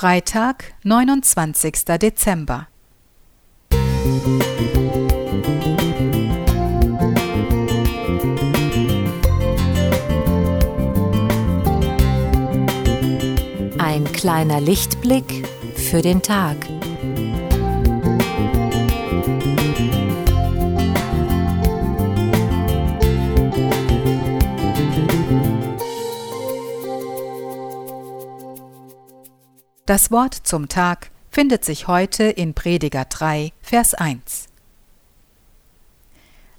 Freitag, 29. Dezember. Ein kleiner Lichtblick für den Tag. Das Wort zum Tag findet sich heute in Prediger 3, Vers 1.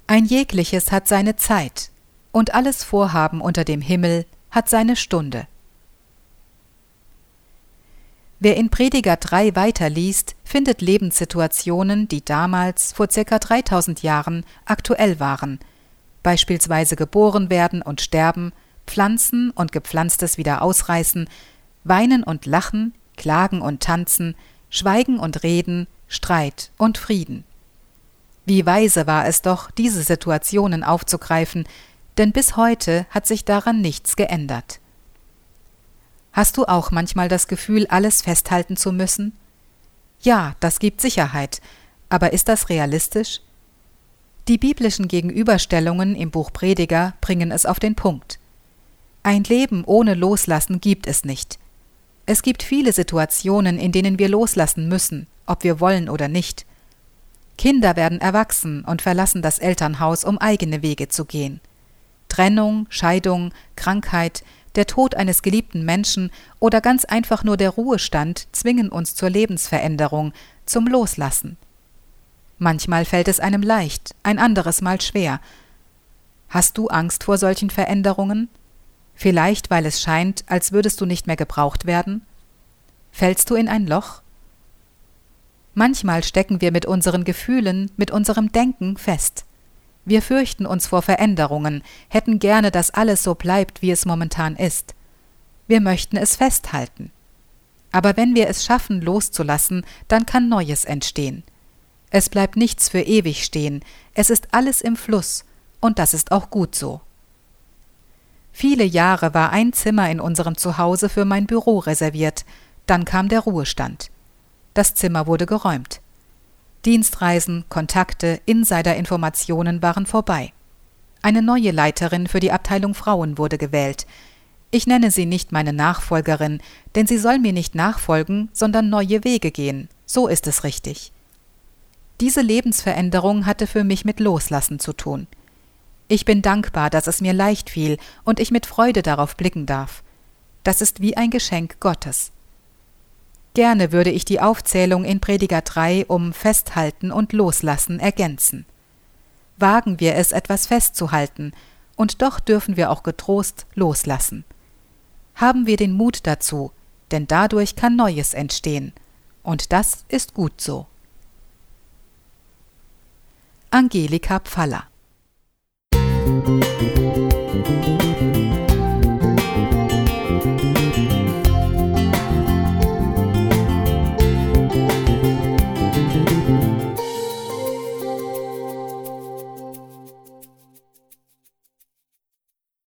Ein jegliches hat seine Zeit, und alles Vorhaben unter dem Himmel hat seine Stunde. Wer in Prediger 3 weiterliest, findet Lebenssituationen, die damals, vor ca. 3000 Jahren, aktuell waren, beispielsweise geboren werden und sterben, pflanzen und gepflanztes wieder ausreißen, weinen und lachen, Klagen und Tanzen, Schweigen und Reden, Streit und Frieden. Wie weise war es doch, diese Situationen aufzugreifen, denn bis heute hat sich daran nichts geändert. Hast du auch manchmal das Gefühl, alles festhalten zu müssen? Ja, das gibt Sicherheit, aber ist das realistisch? Die biblischen Gegenüberstellungen im Buch Prediger bringen es auf den Punkt. Ein Leben ohne Loslassen gibt es nicht. Es gibt viele Situationen, in denen wir loslassen müssen, ob wir wollen oder nicht. Kinder werden erwachsen und verlassen das Elternhaus, um eigene Wege zu gehen. Trennung, Scheidung, Krankheit, der Tod eines geliebten Menschen oder ganz einfach nur der Ruhestand zwingen uns zur Lebensveränderung, zum Loslassen. Manchmal fällt es einem leicht, ein anderes Mal schwer. Hast du Angst vor solchen Veränderungen? Vielleicht, weil es scheint, als würdest du nicht mehr gebraucht werden? Fällst du in ein Loch? Manchmal stecken wir mit unseren Gefühlen, mit unserem Denken fest. Wir fürchten uns vor Veränderungen, hätten gerne, dass alles so bleibt, wie es momentan ist. Wir möchten es festhalten. Aber wenn wir es schaffen, loszulassen, dann kann Neues entstehen. Es bleibt nichts für ewig stehen, es ist alles im Fluss, und das ist auch gut so. Viele Jahre war ein Zimmer in unserem Zuhause für mein Büro reserviert, dann kam der Ruhestand. Das Zimmer wurde geräumt. Dienstreisen, Kontakte, Insiderinformationen waren vorbei. Eine neue Leiterin für die Abteilung Frauen wurde gewählt. Ich nenne sie nicht meine Nachfolgerin, denn sie soll mir nicht nachfolgen, sondern neue Wege gehen. So ist es richtig. Diese Lebensveränderung hatte für mich mit Loslassen zu tun. Ich bin dankbar, dass es mir leicht fiel und ich mit Freude darauf blicken darf. Das ist wie ein Geschenk Gottes. Gerne würde ich die Aufzählung in Prediger 3 um Festhalten und Loslassen ergänzen. Wagen wir es, etwas festzuhalten, und doch dürfen wir auch getrost loslassen. Haben wir den Mut dazu, denn dadurch kann Neues entstehen, und das ist gut so. Angelika Pfaller